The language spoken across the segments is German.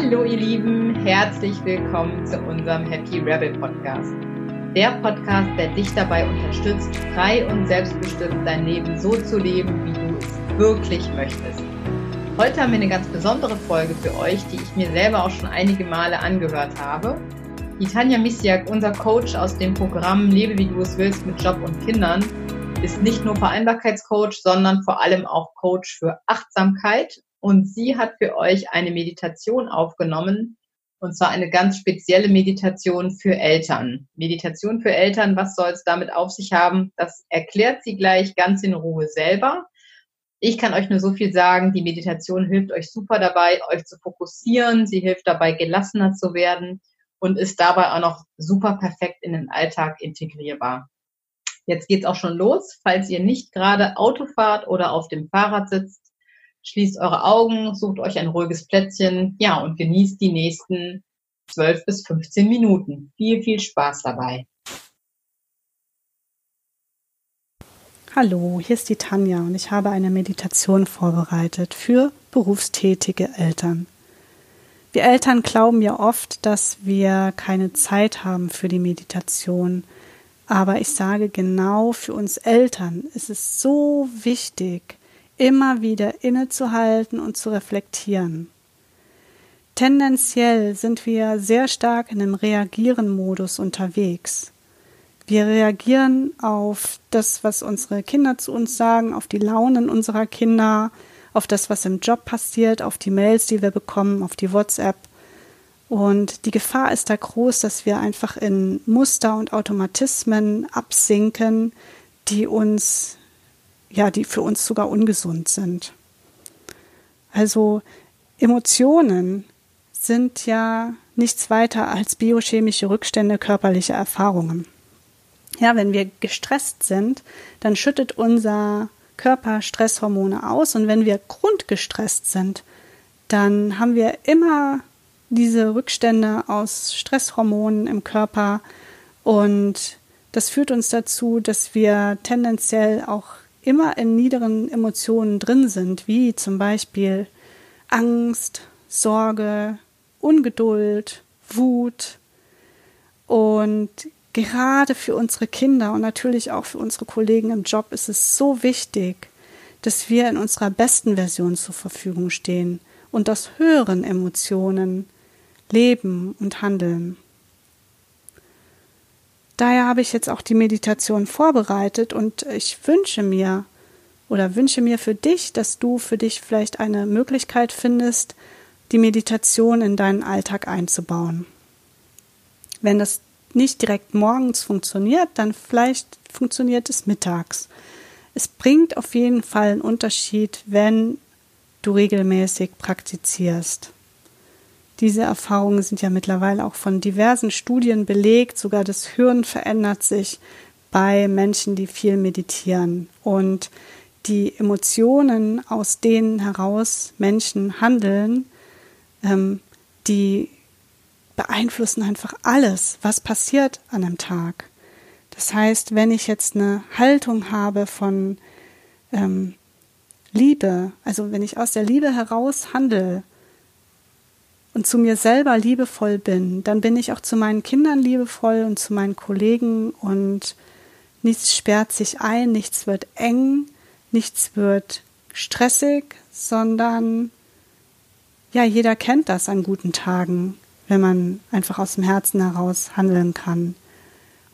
Hallo ihr Lieben, herzlich willkommen zu unserem Happy Rebel Podcast. Der Podcast, der dich dabei unterstützt, frei und selbstbestimmt dein Leben so zu leben, wie du es wirklich möchtest. Heute haben wir eine ganz besondere Folge für euch, die ich mir selber auch schon einige Male angehört habe. Die Tanja Misiak, unser Coach aus dem Programm Lebe wie du es willst mit Job und Kindern, ist nicht nur Vereinbarkeitscoach, sondern vor allem auch Coach für Achtsamkeit und sie hat für euch eine Meditation aufgenommen, und zwar eine ganz spezielle Meditation für Eltern. Meditation für Eltern, was soll es damit auf sich haben? Das erklärt sie gleich ganz in Ruhe selber. Ich kann euch nur so viel sagen, die Meditation hilft euch super dabei, euch zu fokussieren. Sie hilft dabei, gelassener zu werden und ist dabei auch noch super perfekt in den Alltag integrierbar. Jetzt geht's auch schon los. Falls ihr nicht gerade Auto fahrt oder auf dem Fahrrad sitzt, Schließt eure Augen, sucht euch ein ruhiges Plätzchen, ja, und genießt die nächsten 12 bis 15 Minuten. Viel, viel Spaß dabei. Hallo, hier ist die Tanja und ich habe eine Meditation vorbereitet für berufstätige Eltern. Wir Eltern glauben ja oft, dass wir keine Zeit haben für die Meditation. Aber ich sage genau, für uns Eltern ist es so wichtig, immer wieder innezuhalten und zu reflektieren. Tendenziell sind wir sehr stark in einem Reagieren-Modus unterwegs. Wir reagieren auf das, was unsere Kinder zu uns sagen, auf die Launen unserer Kinder, auf das, was im Job passiert, auf die Mails, die wir bekommen, auf die WhatsApp. Und die Gefahr ist da groß, dass wir einfach in Muster und Automatismen absinken, die uns ja, die für uns sogar ungesund sind. Also Emotionen sind ja nichts weiter als biochemische Rückstände körperlicher Erfahrungen. Ja, wenn wir gestresst sind, dann schüttet unser Körper Stresshormone aus und wenn wir grundgestresst sind, dann haben wir immer diese Rückstände aus Stresshormonen im Körper und das führt uns dazu, dass wir tendenziell auch immer in niederen Emotionen drin sind, wie zum Beispiel Angst, Sorge, Ungeduld, Wut. Und gerade für unsere Kinder und natürlich auch für unsere Kollegen im Job ist es so wichtig, dass wir in unserer besten Version zur Verfügung stehen und aus höheren Emotionen leben und handeln. Daher habe ich jetzt auch die Meditation vorbereitet und ich wünsche mir oder wünsche mir für dich, dass du für dich vielleicht eine Möglichkeit findest, die Meditation in deinen Alltag einzubauen. Wenn das nicht direkt morgens funktioniert, dann vielleicht funktioniert es mittags. Es bringt auf jeden Fall einen Unterschied, wenn du regelmäßig praktizierst. Diese Erfahrungen sind ja mittlerweile auch von diversen Studien belegt. Sogar das Hirn verändert sich bei Menschen, die viel meditieren. Und die Emotionen, aus denen heraus Menschen handeln, ähm, die beeinflussen einfach alles, was passiert an einem Tag. Das heißt, wenn ich jetzt eine Haltung habe von ähm, Liebe, also wenn ich aus der Liebe heraus handle, und zu mir selber liebevoll bin, dann bin ich auch zu meinen Kindern liebevoll und zu meinen Kollegen und nichts sperrt sich ein, nichts wird eng, nichts wird stressig, sondern ja, jeder kennt das an guten Tagen, wenn man einfach aus dem Herzen heraus handeln kann.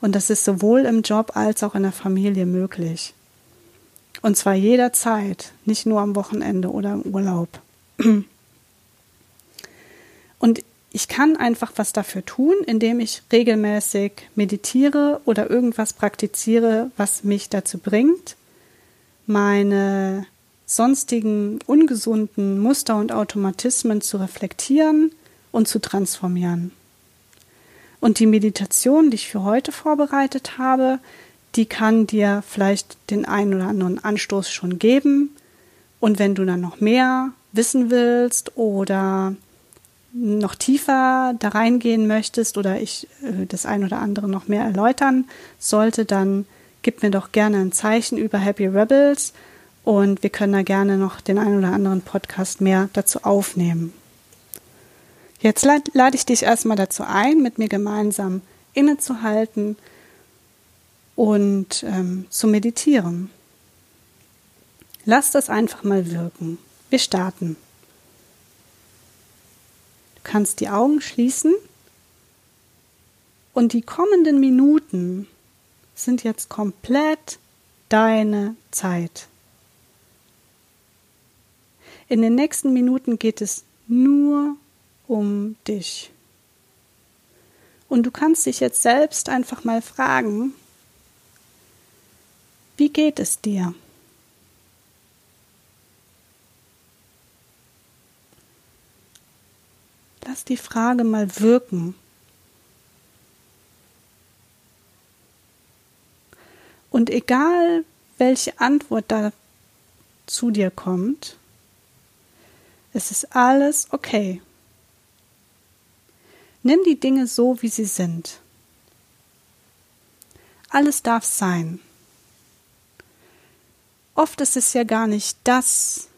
Und das ist sowohl im Job als auch in der Familie möglich. Und zwar jederzeit, nicht nur am Wochenende oder im Urlaub. Und ich kann einfach was dafür tun, indem ich regelmäßig meditiere oder irgendwas praktiziere, was mich dazu bringt, meine sonstigen ungesunden Muster und Automatismen zu reflektieren und zu transformieren. Und die Meditation, die ich für heute vorbereitet habe, die kann dir vielleicht den einen oder anderen Anstoß schon geben. Und wenn du dann noch mehr wissen willst oder noch tiefer da reingehen möchtest oder ich äh, das ein oder andere noch mehr erläutern sollte, dann gib mir doch gerne ein Zeichen über Happy Rebels und wir können da gerne noch den ein oder anderen Podcast mehr dazu aufnehmen. Jetzt lade ich dich erstmal dazu ein, mit mir gemeinsam innezuhalten und ähm, zu meditieren. Lass das einfach mal wirken. Wir starten. Kannst die Augen schließen und die kommenden Minuten sind jetzt komplett deine Zeit. In den nächsten Minuten geht es nur um dich. Und du kannst dich jetzt selbst einfach mal fragen, wie geht es dir? Die Frage mal wirken. Und egal, welche Antwort da zu dir kommt, es ist alles okay. Nimm die Dinge so, wie sie sind. Alles darf sein. Oft ist es ja gar nicht das,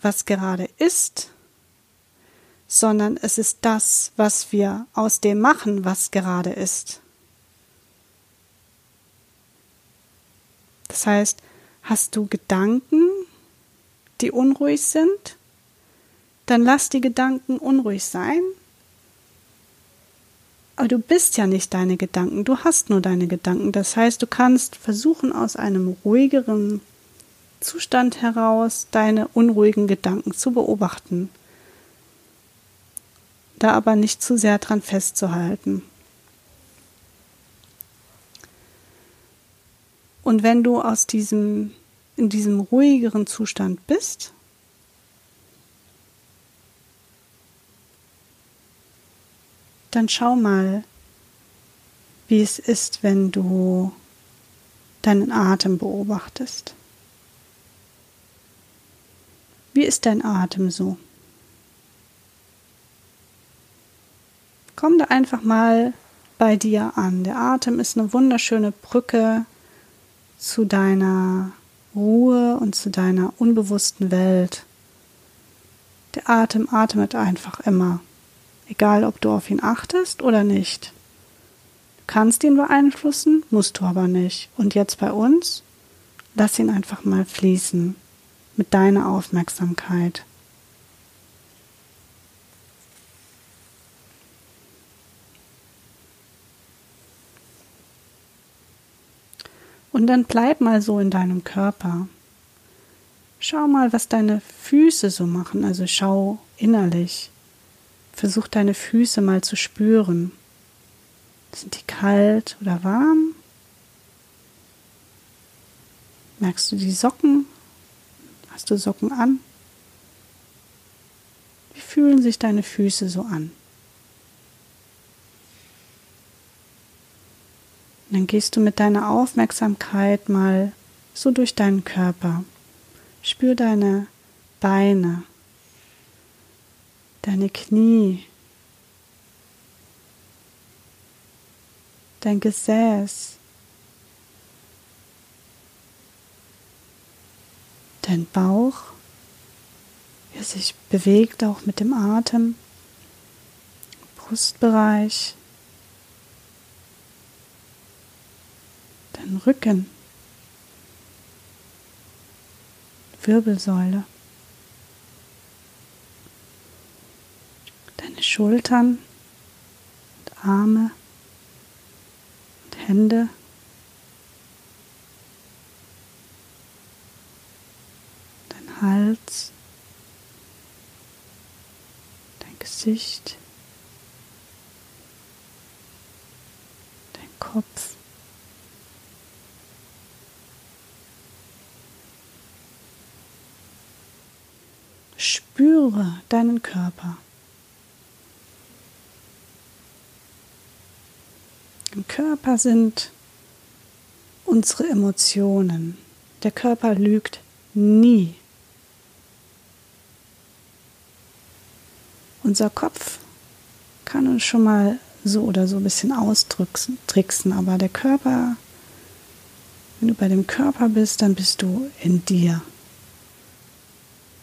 was gerade ist, sondern es ist das, was wir aus dem machen, was gerade ist. Das heißt, hast du Gedanken, die unruhig sind, dann lass die Gedanken unruhig sein. Aber du bist ja nicht deine Gedanken, du hast nur deine Gedanken. Das heißt, du kannst versuchen, aus einem ruhigeren Zustand heraus deine unruhigen Gedanken zu beobachten. Da aber nicht zu sehr dran festzuhalten. Und wenn du aus diesem, in diesem ruhigeren Zustand bist, dann schau mal, wie es ist, wenn du deinen Atem beobachtest. Wie ist dein Atem so? Komm da einfach mal bei dir an. Der Atem ist eine wunderschöne Brücke zu deiner Ruhe und zu deiner unbewussten Welt. Der Atem atmet einfach immer egal ob du auf ihn achtest oder nicht. Du kannst ihn beeinflussen, musst du aber nicht. Und jetzt bei uns, lass ihn einfach mal fließen mit deiner Aufmerksamkeit. Und dann bleib mal so in deinem Körper. Schau mal, was deine Füße so machen. Also schau innerlich. Versuch deine Füße mal zu spüren. Sind die kalt oder warm? Merkst du die Socken? Hast du Socken an? Wie fühlen sich deine Füße so an? Und dann gehst du mit deiner Aufmerksamkeit mal so durch deinen Körper. Spür deine Beine, deine Knie, dein Gesäß, dein Bauch, wie er sich bewegt auch mit dem Atem, Brustbereich, dein Rücken, Wirbelsäule. Schultern und Arme und Hände. Dein Hals, dein Gesicht, dein Kopf. Spüre deinen Körper. Im Körper sind unsere Emotionen. Der Körper lügt nie. Unser Kopf kann uns schon mal so oder so ein bisschen austricksen, aber der Körper, wenn du bei dem Körper bist, dann bist du in dir,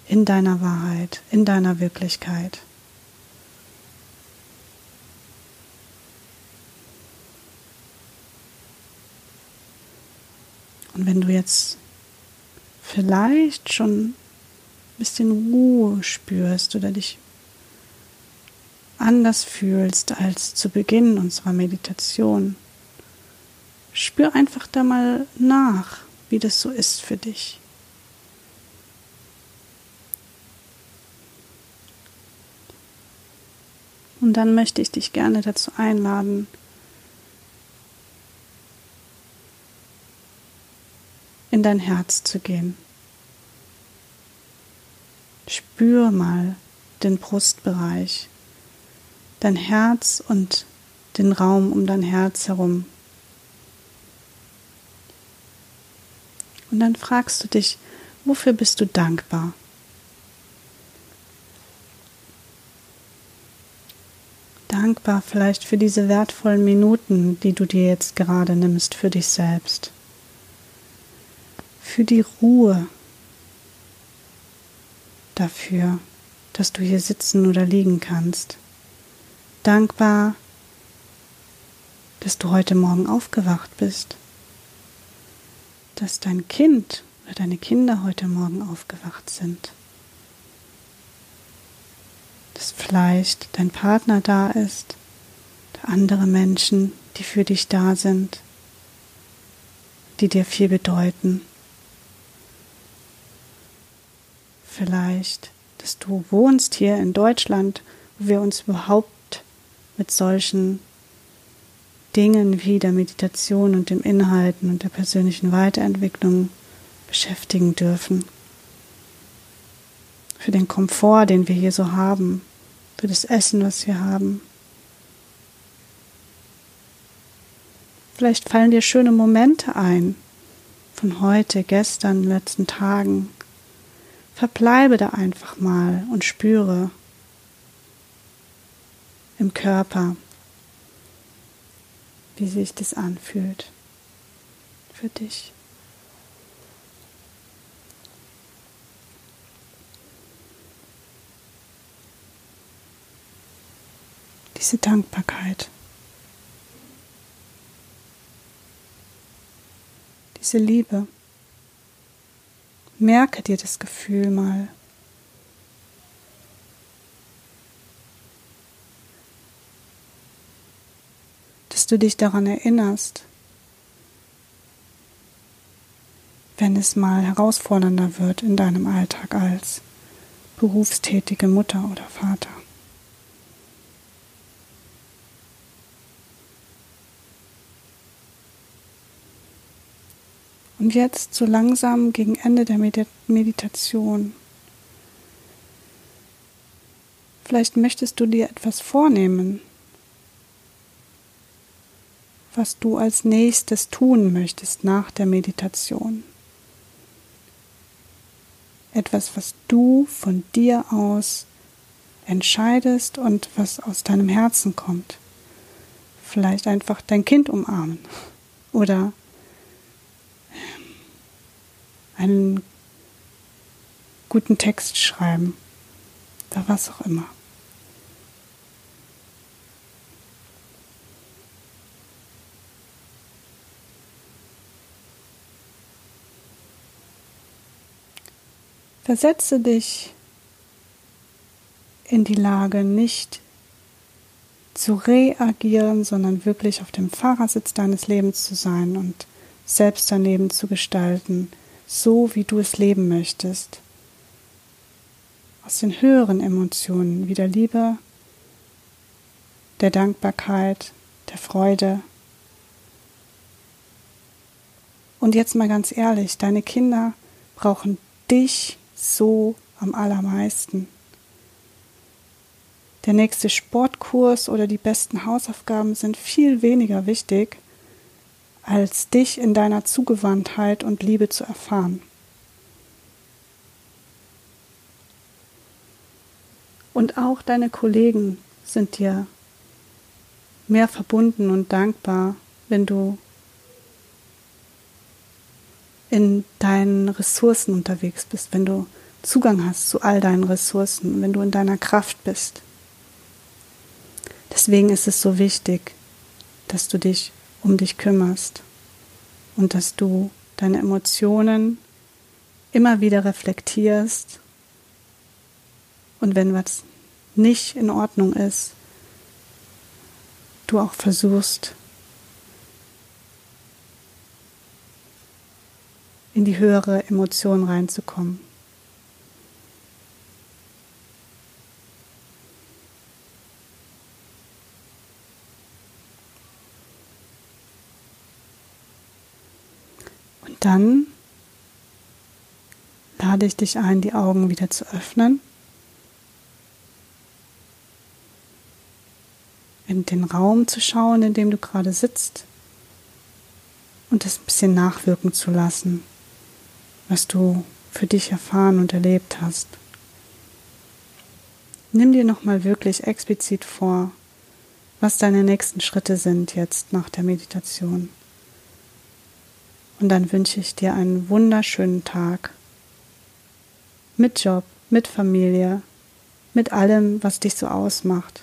in deiner Wahrheit, in deiner Wirklichkeit. Und wenn du jetzt vielleicht schon ein bisschen Ruhe spürst oder dich anders fühlst als zu Beginn unserer Meditation, spür einfach da mal nach, wie das so ist für dich. Und dann möchte ich dich gerne dazu einladen, in dein Herz zu gehen. Spür mal den Brustbereich, dein Herz und den Raum um dein Herz herum. Und dann fragst du dich, wofür bist du dankbar? Dankbar vielleicht für diese wertvollen Minuten, die du dir jetzt gerade nimmst für dich selbst. Für die Ruhe. Dafür, dass du hier sitzen oder liegen kannst. Dankbar, dass du heute Morgen aufgewacht bist dass dein Kind oder deine Kinder heute Morgen aufgewacht sind. Dass vielleicht dein Partner da ist, andere Menschen, die für dich da sind, die dir viel bedeuten. Vielleicht, dass du wohnst hier in Deutschland, wo wir uns überhaupt mit solchen Dingen wie der Meditation und dem Inhalten und der persönlichen Weiterentwicklung beschäftigen dürfen. Für den Komfort, den wir hier so haben, für das Essen, was wir haben. Vielleicht fallen dir schöne Momente ein von heute, gestern, letzten Tagen. Verbleibe da einfach mal und spüre im Körper, wie sich das anfühlt für dich. Diese Dankbarkeit, diese Liebe. Merke dir das Gefühl mal. du dich daran erinnerst, wenn es mal herausfordernder wird in deinem Alltag als berufstätige Mutter oder Vater. Und jetzt so langsam gegen Ende der Meditation. Vielleicht möchtest du dir etwas vornehmen, was du als nächstes tun möchtest nach der Meditation. Etwas, was du von dir aus entscheidest und was aus deinem Herzen kommt. Vielleicht einfach dein Kind umarmen oder einen guten Text schreiben oder was auch immer. Versetze dich in die Lage, nicht zu reagieren, sondern wirklich auf dem Fahrersitz deines Lebens zu sein und selbst dein Leben zu gestalten, so wie du es leben möchtest. Aus den höheren Emotionen wie der Liebe, der Dankbarkeit, der Freude. Und jetzt mal ganz ehrlich, deine Kinder brauchen dich so am allermeisten. Der nächste Sportkurs oder die besten Hausaufgaben sind viel weniger wichtig, als dich in deiner Zugewandtheit und Liebe zu erfahren. Und auch deine Kollegen sind dir mehr verbunden und dankbar, wenn du in deinen Ressourcen unterwegs bist, wenn du Zugang hast zu all deinen Ressourcen, wenn du in deiner Kraft bist. Deswegen ist es so wichtig, dass du dich um dich kümmerst und dass du deine Emotionen immer wieder reflektierst und wenn was nicht in Ordnung ist, du auch versuchst, in die höhere Emotion reinzukommen. Dann lade ich dich ein, die Augen wieder zu öffnen. In den Raum zu schauen, in dem du gerade sitzt und es ein bisschen nachwirken zu lassen, was du für dich erfahren und erlebt hast. Nimm dir nochmal wirklich explizit vor, was deine nächsten Schritte sind jetzt nach der Meditation. Und dann wünsche ich dir einen wunderschönen Tag mit Job, mit Familie, mit allem, was dich so ausmacht.